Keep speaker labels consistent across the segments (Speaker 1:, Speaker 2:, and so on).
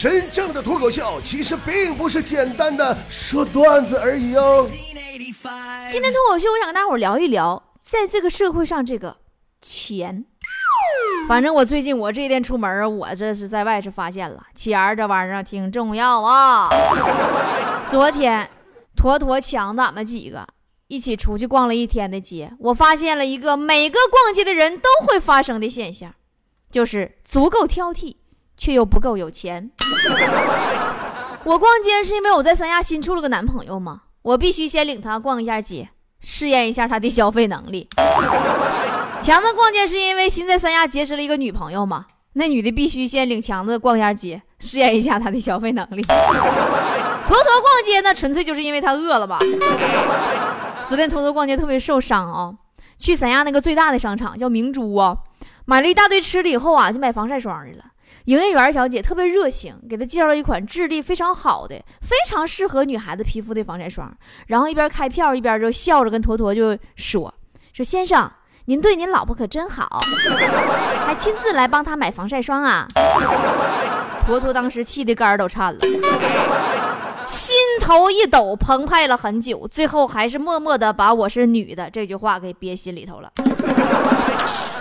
Speaker 1: 真正的脱口秀其实并不是简单的说段子而已哦。
Speaker 2: 今天脱口秀，我想跟大伙聊一聊，在这个社会上，这个钱。反正我最近我这一天出门我这是在外是发现了钱这玩意儿挺重要啊。昨天，坨坨抢咱们几个一起出去逛了一天的街，我发现了一个每个逛街的人都会发生的现象，就是足够挑剔，却又不够有钱。我逛街是因为我在三亚新处了个男朋友嘛，我必须先领他逛一下街，试验一下他的消费能力。强子逛街是因为新在三亚结识了一个女朋友嘛？那女的必须先领强子逛一下街，试验一下他的消费能力。坨坨逛街那，纯粹就是因为他饿了吧？昨天坨坨逛街特别受伤啊，去三亚那个最大的商场叫明珠啊，买了一大堆吃的以后啊，就买防晒霜去了。营业员小姐特别热情，给她介绍了一款质地非常好的、非常适合女孩子皮肤的防晒霜，然后一边开票一边就笑着跟坨坨就说：“说先生。”您对您老婆可真好，还亲自来帮她买防晒霜啊！坨坨当时气得肝都颤了，心头一抖，澎湃了很久，最后还是默默的把“我是女的”这句话给憋心里头了。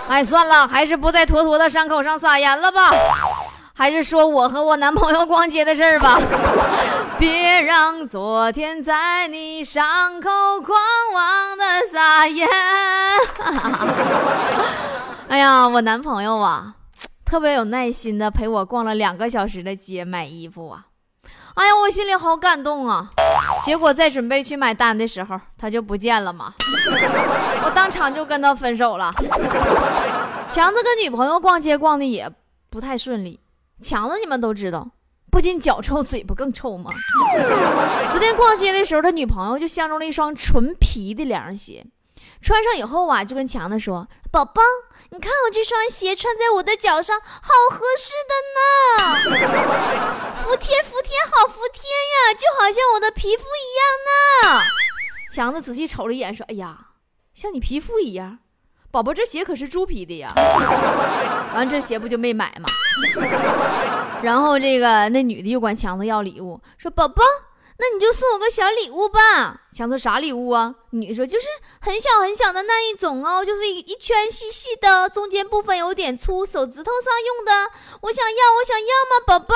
Speaker 2: 哎，算了，还是不在坨坨的伤口上撒盐了吧。还是说我和我男朋友逛街的事儿吧，别让昨天在你伤口狂妄的撒盐。哎呀，我男朋友啊，特别有耐心的陪我逛了两个小时的街买衣服啊，哎呀，我心里好感动啊。结果在准备去买单的时候，他就不见了嘛，我当场就跟他分手了。强子跟女朋友逛街逛的也不太顺利。强子，你们都知道，不仅脚臭，嘴巴更臭吗？昨天逛街的时候，他女朋友就相中了一双纯皮的凉鞋，穿上以后啊，就跟强子说：“宝宝，你看我这双鞋穿在我的脚上，好合适的呢，服帖服帖，好服帖呀，就好像我的皮肤一样呢。”强子仔细瞅了一眼，说：“哎呀，像你皮肤一样。”宝宝，这鞋可是猪皮的呀！完，这鞋不就没买吗？然后这个那女的又管强子要礼物，说：“宝宝，那你就送我个小礼物吧。”强子啥礼物啊？女说：“就是很小很小的那一种哦，就是一一圈细细的，中间部分有点粗，手指头上用的。我想要，我想要吗，宝宝？”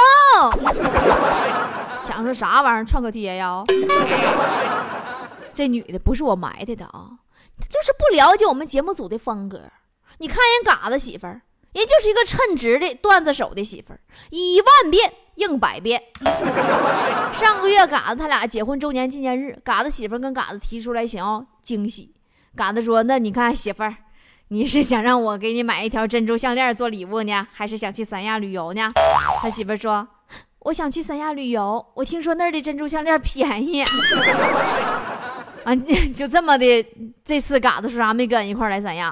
Speaker 2: 强说啥玩意儿？创可贴呀？这女的不是我埋汰的啊。她就是不了解我们节目组的风格。你看人嘎子媳妇，人就是一个称职的段子手的媳妇，一万遍应百遍。上个月嘎子他俩结婚周年纪念日，嘎子媳妇跟嘎子提出来想要惊喜。嘎子说：“那你看媳妇儿，你是想让我给你买一条珍珠项链做礼物呢，还是想去三亚旅游呢？”他媳妇说：“我想去三亚旅游，我听说那儿的珍珠项链便宜。”啊，就这么的，这次嘎子说啥没跟一块来三亚？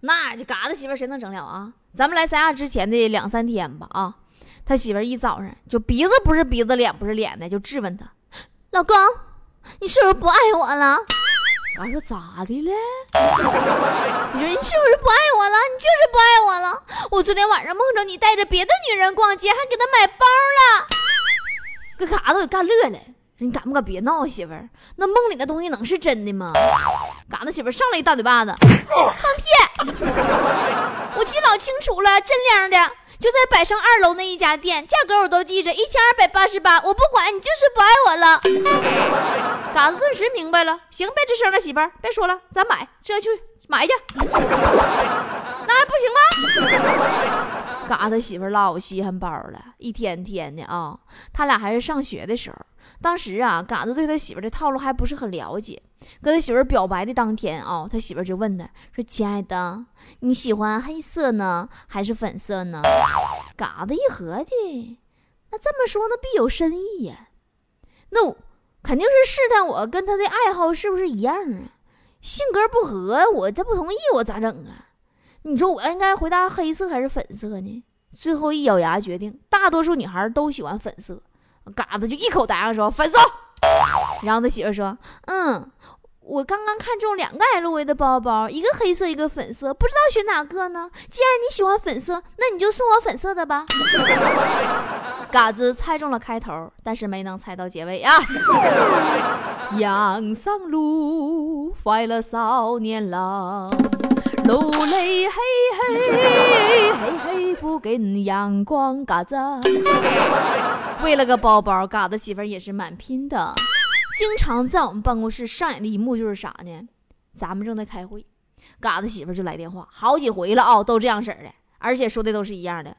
Speaker 2: 那就嘎子媳妇谁能整了啊？咱们来三亚之前的两三天吧，啊，他媳妇儿一早上就鼻子不是鼻子，脸不是脸的，就质问他：“老公，你是不是不爱我了？”嘎说咋的了？你说你是不是不爱我了？你就是不爱我了。我昨天晚上梦着你带着别的女人逛街，还给她买包了。给嘎子给干乐了。你敢不敢别闹，媳妇儿？那梦里的东西能是真的吗？嘎子媳妇上来一大嘴巴子，放屁！我记老清楚了，真亮的，就在百盛二楼那一家店，价格我都记着，一千二百八十八。我不管你就是不爱我了。嘎子顿时明白了，行，别吱声了，媳妇儿，别说了，咱买，这去买去。那还不行吗？嘎子媳妇老稀罕包了，一天天的啊，他俩还是上学的时候。当时啊，嘎子对他媳妇的套路还不是很了解。跟他媳妇表白的当天啊，他媳妇就问他说：“亲爱的，你喜欢黑色呢，还是粉色呢？”嘎子一合计，那这么说，那必有深意呀。那肯定是试探我跟他的爱好是不是一样啊？性格不合，我这不同意，我咋整啊？你说我应该回答黑色还是粉色呢？最后一咬牙决定，大多数女孩都喜欢粉色。嘎子就一口答应说粉色，然后他媳妇说：“嗯，我刚刚看中两个 LV 的包包，一个黑色，一个粉色，不知道选哪个呢？既然你喜欢粉色，那你就送我粉色的吧。”嘎子猜中了开头，但是没能猜到结尾啊。阳上路，坏了少年郎，路泪嘿嘿嘿嘿不跟阳光。嘎子为了个包包，嘎子媳妇也是蛮拼的。经常在我们办公室上演的一幕就是啥呢？咱们正在开会，嘎子媳妇就来电话，好几回了啊，都这样式的，而且说的都是一样的。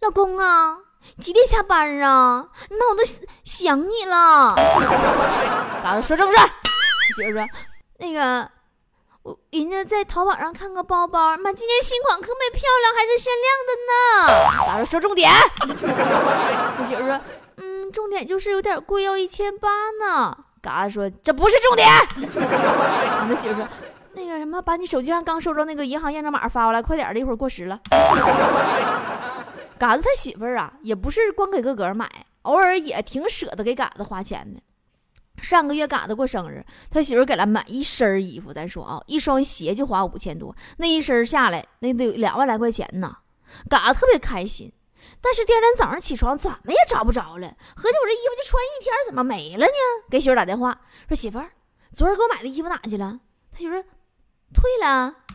Speaker 2: 老公啊，几点下班啊？妈，我都想你了。嘎子说正事，媳妇说那个我人家在淘宝上看个包包，妈，今年新款可美漂亮，还是限量的呢。嘎子说重点，我 媳妇说。嗯重点就是有点贵，要一千八呢。嘎子说这不是重点。他媳妇说那个什么，把你手机上刚收着那个银行验证码发过来，快点的，一会儿过时了。嘎子他媳妇儿啊，也不是光给个个买，偶尔也挺舍得给嘎子花钱的。上个月嘎子过生日，他媳妇给他买一身衣服，咱说啊，一双鞋就花五千多，那一身下来那得有两万来块钱呢。嘎子特别开心。但是第二天早上起床怎么也找不着了，合计我这衣服就穿一天，怎么没了呢？给媳妇打电话说：“媳妇儿，昨儿给我买的衣服哪去了？”他媳妇退了。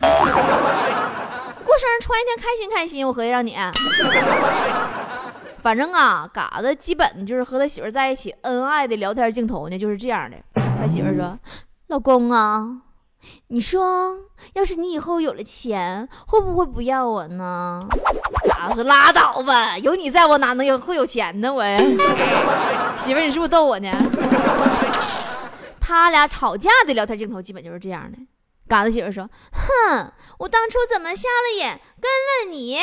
Speaker 2: 过生日穿一天，开心开心。我合计让你，反正啊，嘎子基本就是和他媳妇在一起恩爱的聊天镜头呢，就是这样的。他媳妇说：“老公啊。”你说，要是你以后有了钱，会不会不要我呢？嘎子说拉倒吧，有你在我哪能有会有钱呢？我媳妇，你是不是逗我呢？他俩吵架的聊天镜头基本就是这样的。嘎子媳妇说：“哼，我当初怎么瞎了眼跟了你？”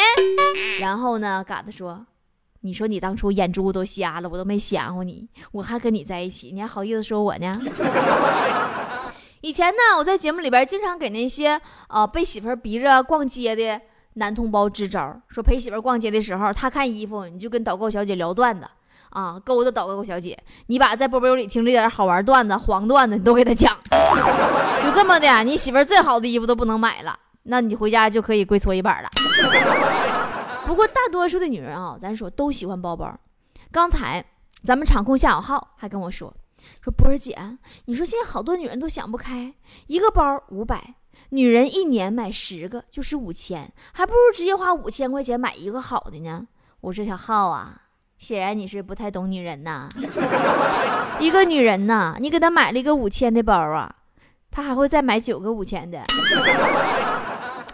Speaker 2: 然后呢，嘎子说：“你说你当初眼珠都瞎了，我都没想过你，我还跟你在一起，你还好意思说我呢？”以前呢，我在节目里边经常给那些呃被媳妇逼着逛街的男同胞支招，说陪媳妇儿逛街的时候，他看衣服，你就跟导购小姐聊段子啊，勾搭导购小姐，你把在波波有里听这点好玩段子、黄段子，你都给他讲，就这么的，你媳妇儿再好的衣服都不能买了，那你回家就可以跪搓衣板了。不过大多数的女人啊，咱说都喜欢包包。刚才咱们场控夏小浩还跟我说。说波儿姐，你说现在好多女人都想不开，一个包五百，女人一年买十个就是五千，还不如直接花五千块钱买一个好的呢。我说小浩啊，显然你是不太懂女人呐。一个女人呐，你给她买了一个五千的包啊，她还会再买九个五千的。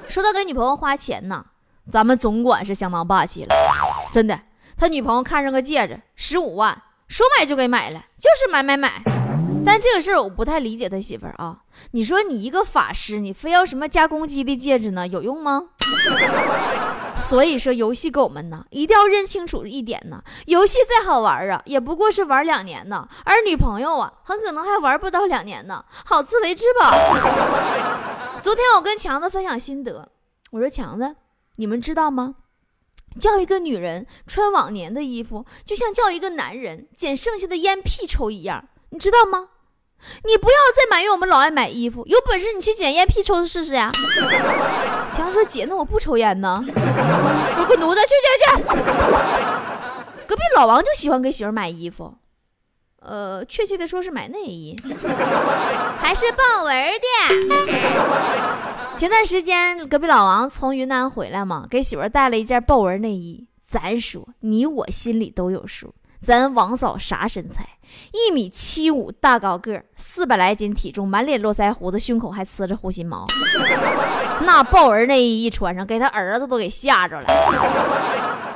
Speaker 2: 说到给女朋友花钱呢，咱们总管是相当霸气了，真的，他女朋友看上个戒指，十五万。说买就给买了，就是买买买。但这个事儿我不太理解他媳妇儿啊。你说你一个法师，你非要什么加攻击的戒指呢？有用吗？所以说游戏狗们呢，一定要认清楚一点呢。游戏再好玩啊，也不过是玩两年呢。而女朋友啊，很可能还玩不到两年呢。好自为之吧。昨天我跟强子分享心得，我说强子，你们知道吗？叫一个女人穿往年的衣服，就像叫一个男人捡剩下的烟屁抽一样，你知道吗？你不要再埋怨我们老爱买衣服，有本事你去捡烟屁抽试试呀！强说：“姐，那我不抽烟呢。”我滚犊子，去去去！隔壁老王就喜欢给媳妇买衣服，呃，确切的说是买内衣，还是豹纹的。前段时间，隔壁老王从云南回来嘛，给媳妇带了一件豹纹内衣。咱说，你我心里都有数。咱王嫂啥身材？一米七五，大高个，四百来斤体重，满脸络腮胡子，胸口还呲着护心毛。那豹纹内衣一穿上，给他儿子都给吓着了，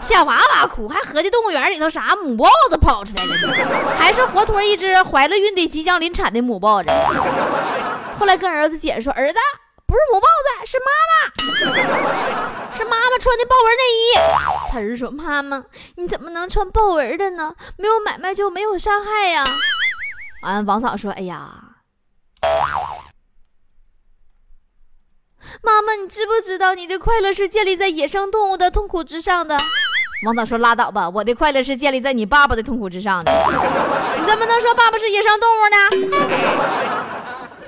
Speaker 2: 吓哇哇哭，还合计动物园里头啥母豹子跑出来了，还是活脱一只怀了孕的、即将临产的母豹子。后来跟儿子解释说，儿子。不是母豹子，是妈妈，是妈妈穿的豹纹内衣。他儿说：“妈妈，你怎么能穿豹纹的呢？没有买卖就没有伤害呀。”完，王嫂说：“哎呀，妈妈，你知不知道你的快乐是建立在野生动物的痛苦之上的？”王嫂说：“拉倒吧，我的快乐是建立在你爸爸的痛苦之上的。你怎么能说爸爸是野生动物呢？”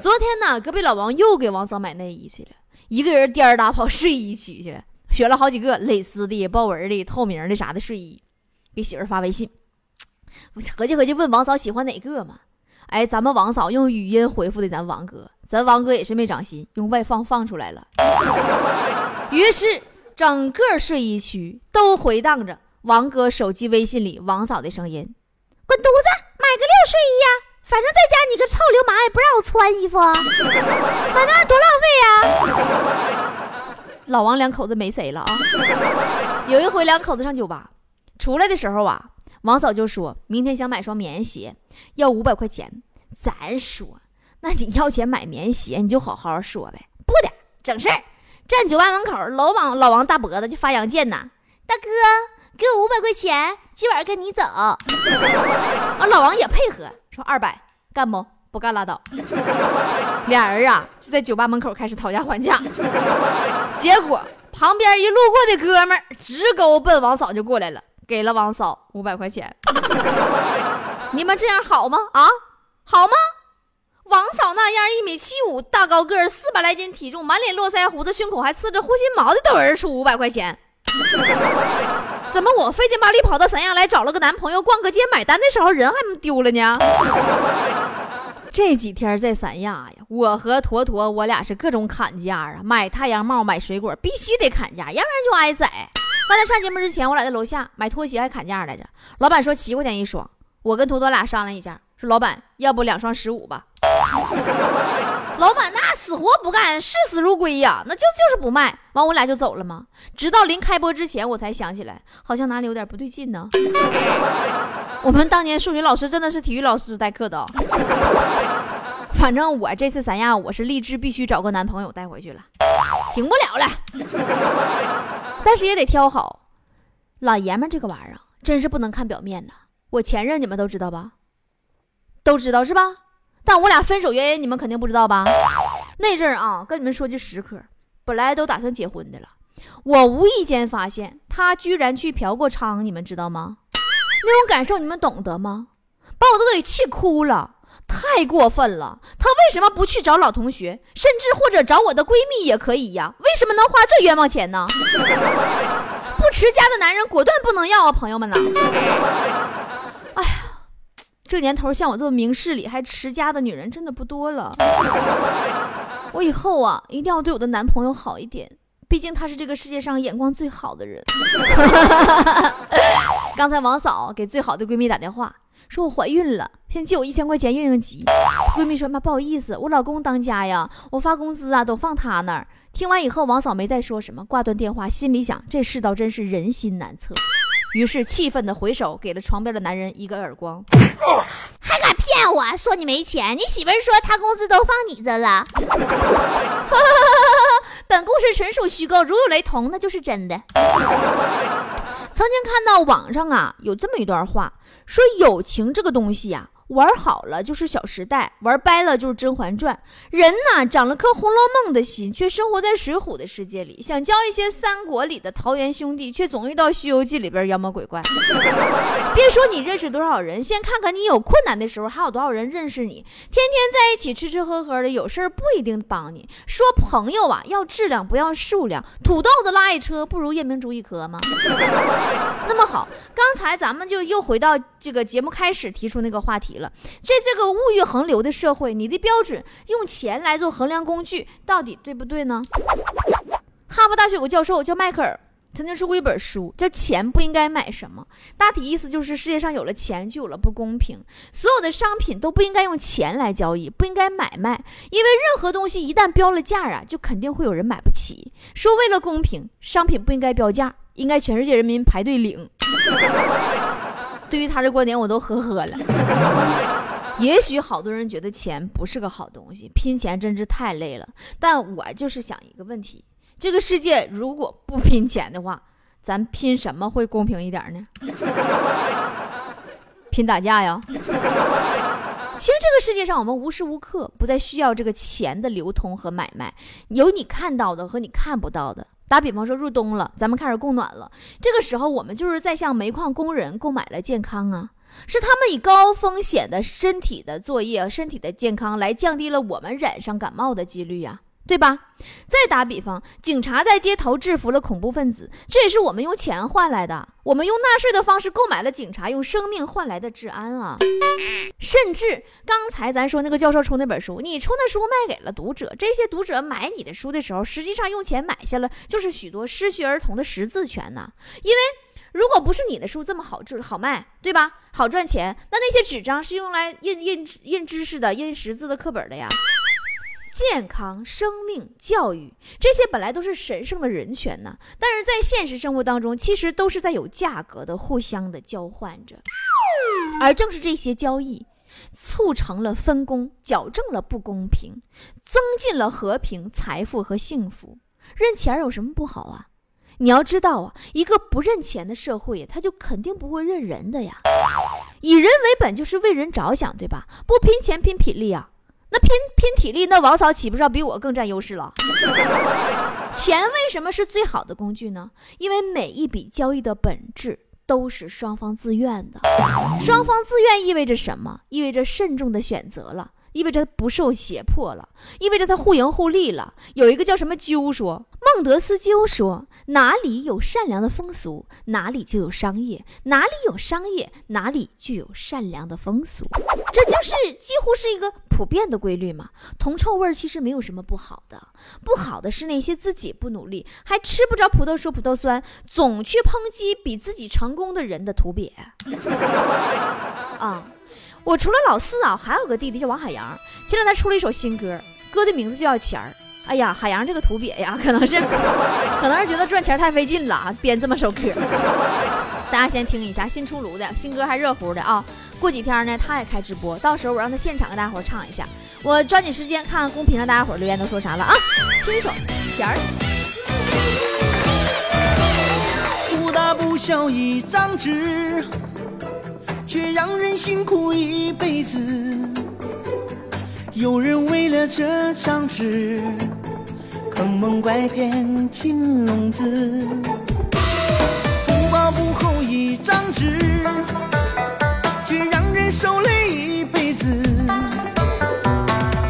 Speaker 2: 昨天呢，隔壁老王又给王嫂买内衣去了，一个人颠儿打跑睡衣区去了，选了好几个蕾丝的、豹纹的、透明的啥的睡衣，给媳妇发微信 我合计合计，问王嫂喜欢哪个嘛？哎，咱们王嫂用语音回复的咱王哥，咱王哥也是没长心，用外放放出来了。于是整个睡衣区都回荡着王哥手机微信里王嫂的声音：“滚犊子，买个六睡衣呀！反正在家你个臭流氓也不让我穿衣服，买那多浪费呀！”老王两口子没谁了啊！有一回两口子上酒吧，出来的时候啊。王嫂就说：“明天想买双棉鞋，要五百块钱。”咱说：“那你要钱买棉鞋，你就好好说呗。”不的，整事儿，站酒吧门口，老王老王大脖子就发杨建呐：“大哥，给我五百块钱，今晚跟你走。”啊，老王也配合说：“二百，干不？不干拉倒。”俩人啊就在酒吧门口开始讨价还价，结果旁边一路过的哥们儿直勾奔王嫂就过来了。给了王嫂五百块钱，你们这样好吗？啊，好吗？王嫂那样一米七五，大高个，四百来斤体重，满脸络腮胡子，胸口还刺着护心毛的，都有人出五百块钱？怎么我费劲巴力跑到三亚来找了个男朋友，逛个街买单的时候人还没丢了呢？这几天在三亚呀，我和坨坨我俩是各种砍价啊，买太阳帽，买水果必须得砍价，要不然就挨宰。刚才上节目之前，我俩在楼下买拖鞋还砍价来着。老板说七块钱一双，我跟坨坨俩商量一下，说老板要不两双十五吧。老板那死活不干，视死如归呀，那就就是不卖。完我俩就走了嘛？直到临开播之前，我才想起来，好像哪里有点不对劲呢。我们当年数学老师真的是体育老师代课的。反正我这次三亚，我是立志必须找个男朋友带回去了，停不了了。但是也得挑好，老爷们这个玩意儿真是不能看表面呐。我前任你们都知道吧？都知道是吧？但我俩分手原因你们肯定不知道吧？那阵儿啊，跟你们说句实嗑，本来都打算结婚的了，我无意间发现他居然去嫖过娼，你们知道吗？那种感受你们懂得吗？把我都给气哭了。太过分了！他为什么不去找老同学，甚至或者找我的闺蜜也可以呀？为什么能花这冤枉钱呢？不持家的男人果断不能要啊，朋友们呐！这年头像我这么明事理还持家的女人真的不多了。我以后啊，一定要对我的男朋友好一点，毕竟他是这个世界上眼光最好的人。刚才王嫂给最好的闺蜜打电话。说我怀孕了，先借我一千块钱应应急。闺蜜说：“妈，不好意思，我老公当家呀，我发工资啊都放他那儿。”听完以后，王嫂没再说什么，挂断电话，心里想：这世道真是人心难测。于是气愤的回手给了床边的男人一个耳光，还敢骗我说你没钱？你媳妇说她工资都放你这了。本故事纯属虚构，如有雷同，那就是真的。曾经看到网上啊有这么一段话。说友情这个东西呀。玩好了就是《小时代》，玩掰了就是《甄嬛传》。人呐，长了颗《红楼梦》的心，却生活在《水浒》的世界里。想交一些三国里的桃园兄弟，却总遇到《西游记》里边妖魔鬼怪。别说你认识多少人，先看看你有困难的时候，还有多少人认识你。天天在一起吃吃喝喝的，有事儿不一定帮你。说朋友啊，要质量不要数量。土豆子拉一车，不如夜明珠一颗吗？那么好，刚才咱们就又回到这个节目开始提出那个话题。了，在这个物欲横流的社会，你的标准用钱来做衡量工具，到底对不对呢？哈佛大学有个教授叫迈克尔，曾经出过一本书，叫《钱不应该买什么》。大体意思就是，世界上有了钱，就有了不公平。所有的商品都不应该用钱来交易，不应该买卖，因为任何东西一旦标了价啊，就肯定会有人买不起。说为了公平，商品不应该标价，应该全世界人民排队领。对于他这观点，我都呵呵了。也许好多人觉得钱不是个好东西，拼钱真是太累了。但我就是想一个问题：这个世界如果不拼钱的话，咱拼什么会公平一点呢？拼打架呀？其实这个世界上，我们无时无刻不在需要这个钱的流通和买卖，有你看到的和你看不到的。打比方说，入冬了，咱们开始供暖了。这个时候，我们就是在向煤矿工人购买了健康啊，是他们以高风险的身体的作业、身体的健康来降低了我们染上感冒的几率呀。对吧？再打比方，警察在街头制服了恐怖分子，这也是我们用钱换来的。我们用纳税的方式购买了警察用生命换来的治安啊！甚至刚才咱说那个教授出那本书，你出那书卖给了读者，这些读者买你的书的时候，实际上用钱买下了就是许多失学儿童的识字权呐。因为如果不是你的书这么好制好卖，对吧？好赚钱，那那些纸张是用来印印印知识的、印识字的课本的呀。健康、生命、教育，这些本来都是神圣的人权呢，但是在现实生活当中，其实都是在有价格的互相的交换着。而正是这些交易，促成了分工，矫正了不公平，增进了和平、财富和幸福。认钱有什么不好啊？你要知道啊，一个不认钱的社会，他就肯定不会认人的呀。以人为本就是为人着想，对吧？不拼钱拼体力啊。那拼拼体力，那王嫂岂不是要比我更占优势了？钱为什么是最好的工具呢？因为每一笔交易的本质都是双方自愿的。双方自愿意味着什么？意味着慎重的选择了。意味着不受胁迫了，意味着他互赢互利了。有一个叫什么鸠说，孟德斯鸠说，哪里有善良的风俗，哪里就有商业；哪里有商业，哪里就有善良的风俗。这就是几乎是一个普遍的规律嘛。铜臭味其实没有什么不好的，不好的是那些自己不努力，还吃不着葡萄说葡萄酸，总去抨击比自己成功的人的土鳖。啊。我除了老四啊，还有个弟弟叫王海洋。前两天出了一首新歌，歌的名字就叫钱儿。哎呀，海洋这个土鳖呀，可能是，可能是觉得赚钱太费劲了，编这么首歌。大家先听一下新出炉的新歌，还热乎的啊。过几天呢，他也开直播，到时候我让他现场给大家伙唱一下。我抓紧时间看看公屏上大家伙留言都说啥了啊。听一首钱儿。
Speaker 3: 不大不小一张纸。却让人辛苦一辈子。有人为了这张纸，坑蒙拐骗进笼子。不薄不厚一张纸，却让人受累一辈子。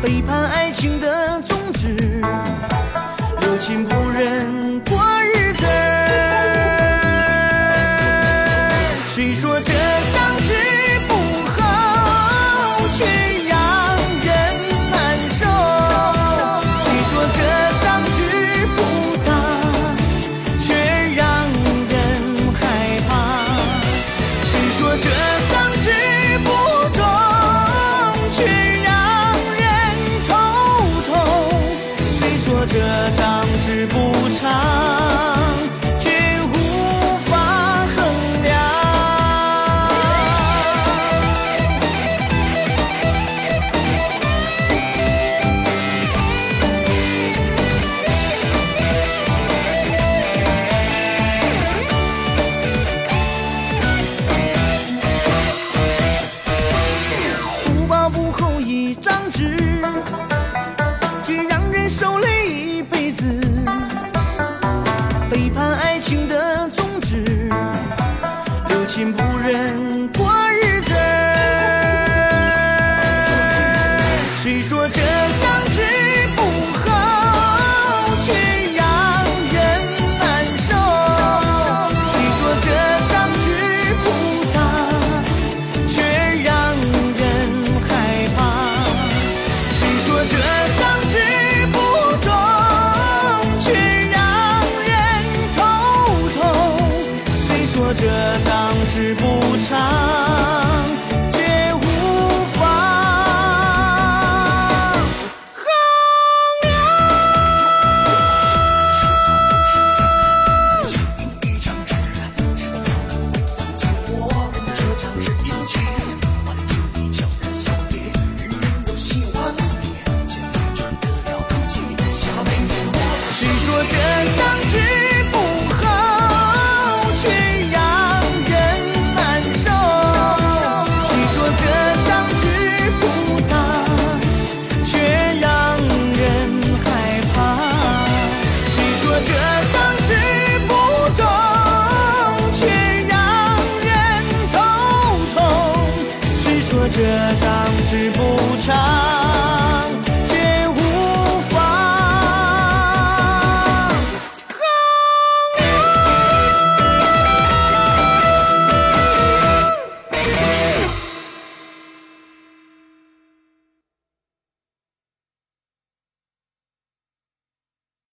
Speaker 3: 背叛爱情的宗旨，留情不